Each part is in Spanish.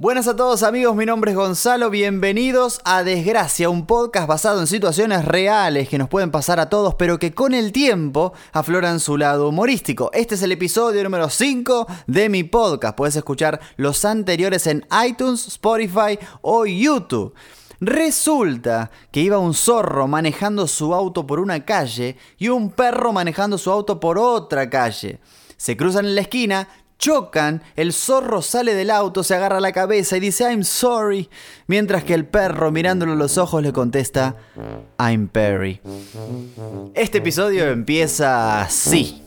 Buenas a todos amigos, mi nombre es Gonzalo, bienvenidos a Desgracia, un podcast basado en situaciones reales que nos pueden pasar a todos, pero que con el tiempo afloran su lado humorístico. Este es el episodio número 5 de mi podcast, puedes escuchar los anteriores en iTunes, Spotify o YouTube. Resulta que iba un zorro manejando su auto por una calle y un perro manejando su auto por otra calle. Se cruzan en la esquina, chocan, el zorro sale del auto, se agarra la cabeza y dice I'm sorry, mientras que el perro mirándolo a los ojos le contesta I'm Perry. Este episodio empieza así.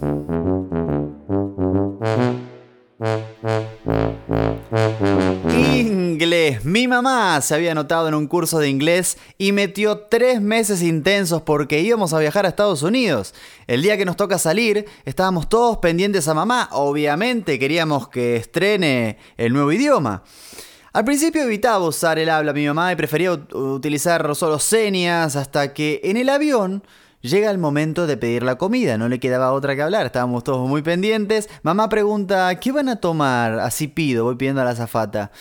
Mamá se había anotado en un curso de inglés y metió tres meses intensos porque íbamos a viajar a Estados Unidos. El día que nos toca salir, estábamos todos pendientes a mamá. Obviamente queríamos que estrene el nuevo idioma. Al principio evitaba usar el habla mi mamá y prefería utilizar solo señas hasta que en el avión Llega el momento de pedir la comida, no le quedaba otra que hablar, estábamos todos muy pendientes. Mamá pregunta, ¿qué van a tomar? Así pido, voy pidiendo a la azafata.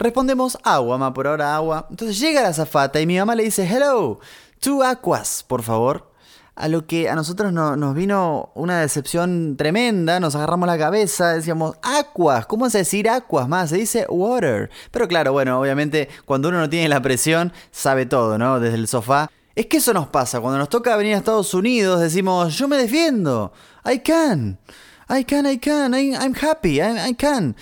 Respondemos agua, mamá, por ahora agua. Entonces llega la azafata y mi mamá le dice, hello, two aquas, por favor. A lo que a nosotros nos vino una decepción tremenda, nos agarramos la cabeza, decíamos, aquas, ¿cómo se decir aquas más? Se dice water. Pero claro, bueno, obviamente cuando uno no tiene la presión, sabe todo, ¿no? Desde el sofá. Es que eso nos pasa, cuando nos toca venir a Estados Unidos decimos, yo me defiendo, I can, I can, I can, I'm happy, I, can.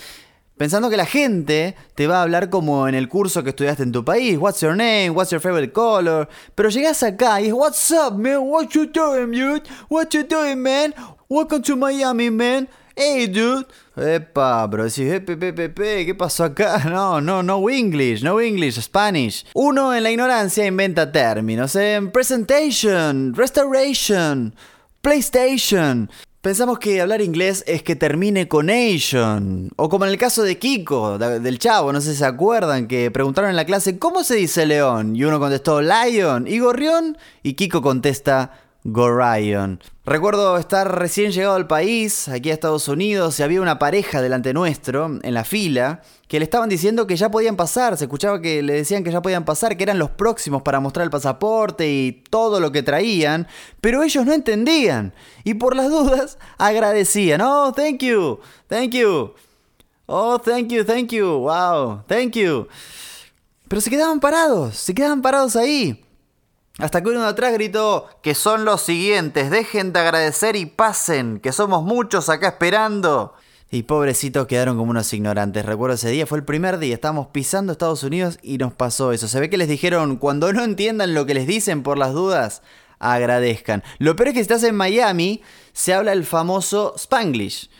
Pensando que la gente te va a hablar como en el curso que estudiaste en tu país, what's your name, what's your favorite color, pero llegas acá y es what's up man, what you doing dude, what you doing man, welcome to Miami man, hey dude. Epa, bro, decís, ¿qué pasó acá? No, no, no English, no English, Spanish. Uno en la ignorancia inventa términos. En ¿eh? presentation, restoration, PlayStation. Pensamos que hablar inglés es que termine con Asian. O como en el caso de Kiko, del chavo, no sé si se acuerdan, que preguntaron en la clase, ¿cómo se dice león? Y uno contestó lion y gorrión, y Kiko contesta Gorion. Recuerdo estar recién llegado al país, aquí a Estados Unidos, y había una pareja delante nuestro, en la fila, que le estaban diciendo que ya podían pasar, se escuchaba que le decían que ya podían pasar, que eran los próximos para mostrar el pasaporte y todo lo que traían, pero ellos no entendían, y por las dudas agradecían, oh, thank you, thank you, oh, thank you, thank you, wow, thank you. Pero se quedaban parados, se quedaban parados ahí. Hasta que uno atrás gritó que son los siguientes, dejen de agradecer y pasen, que somos muchos acá esperando. Y pobrecitos quedaron como unos ignorantes. Recuerdo ese día, fue el primer día, estábamos pisando Estados Unidos y nos pasó eso. Se ve que les dijeron, cuando no entiendan lo que les dicen por las dudas, agradezcan. Lo peor es que si estás en Miami, se habla el famoso Spanglish.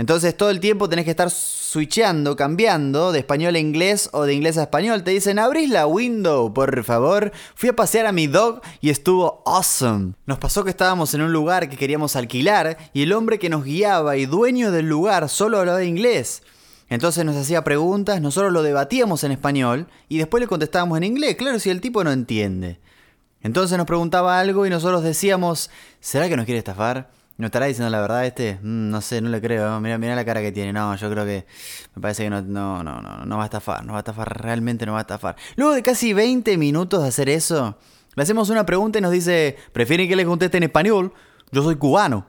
Entonces todo el tiempo tenés que estar switchando, cambiando de español a inglés o de inglés a español. Te dicen, abrís la window, por favor. Fui a pasear a mi dog y estuvo awesome. Nos pasó que estábamos en un lugar que queríamos alquilar y el hombre que nos guiaba y dueño del lugar solo hablaba inglés. Entonces nos hacía preguntas, nosotros lo debatíamos en español y después le contestábamos en inglés. Claro, si el tipo no entiende. Entonces nos preguntaba algo y nosotros decíamos, ¿será que nos quiere estafar? ¿No estará diciendo la verdad este? No sé, no le creo. Mira, mira la cara que tiene. No, yo creo que me parece que no, no, no, no, no va a estafar. No va a estafar, realmente no va a estafar. Luego de casi 20 minutos de hacer eso, le hacemos una pregunta y nos dice, ¿prefieren que le conteste en español? Yo soy cubano.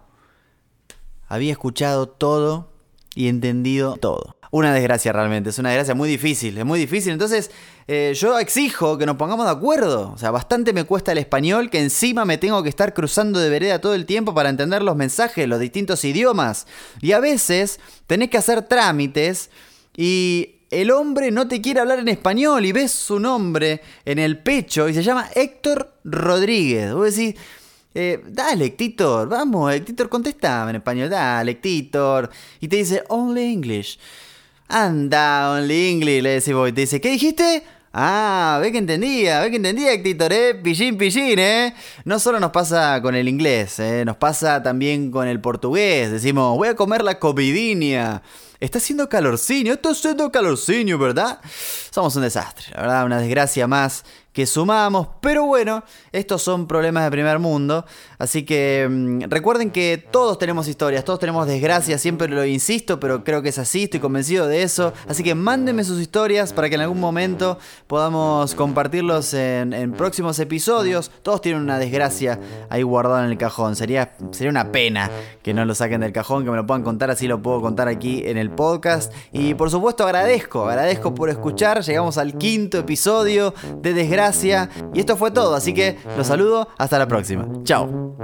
Había escuchado todo y entendido todo una desgracia realmente, es una desgracia muy difícil, es muy difícil. Entonces, eh, yo exijo que nos pongamos de acuerdo. O sea, bastante me cuesta el español que encima me tengo que estar cruzando de vereda todo el tiempo para entender los mensajes, los distintos idiomas. Y a veces tenés que hacer trámites y el hombre no te quiere hablar en español y ves su nombre en el pecho y se llama Héctor Rodríguez. Vos decís, eh, dale, Titor, vamos, Titor, contesta en español, dale, Titor. Y te dice, only English. Anda, only English, le decimos. Y te dice, ¿qué dijiste? Ah, ve que entendía, ve que entendía, Héctor, ¿eh? Pillín, pillín, ¿eh? No solo nos pasa con el inglés, ¿eh? Nos pasa también con el portugués. Decimos, voy a comer la comidinha. Está haciendo calorcinio, está haciendo calorcinio, ¿verdad? Somos un desastre, la verdad, una desgracia más que sumamos, pero bueno, estos son problemas de primer mundo, así que mm, recuerden que todos tenemos historias, todos tenemos desgracias, siempre lo insisto, pero creo que es así, estoy convencido de eso, así que mándenme sus historias para que en algún momento podamos compartirlos en, en próximos episodios, todos tienen una desgracia ahí guardada en el cajón, sería, sería una pena que no lo saquen del cajón, que me lo puedan contar, así lo puedo contar aquí en el podcast, y por supuesto agradezco, agradezco por escuchar, llegamos al quinto episodio de Desgracia, y esto fue todo, así que los saludo, hasta la próxima. Chao.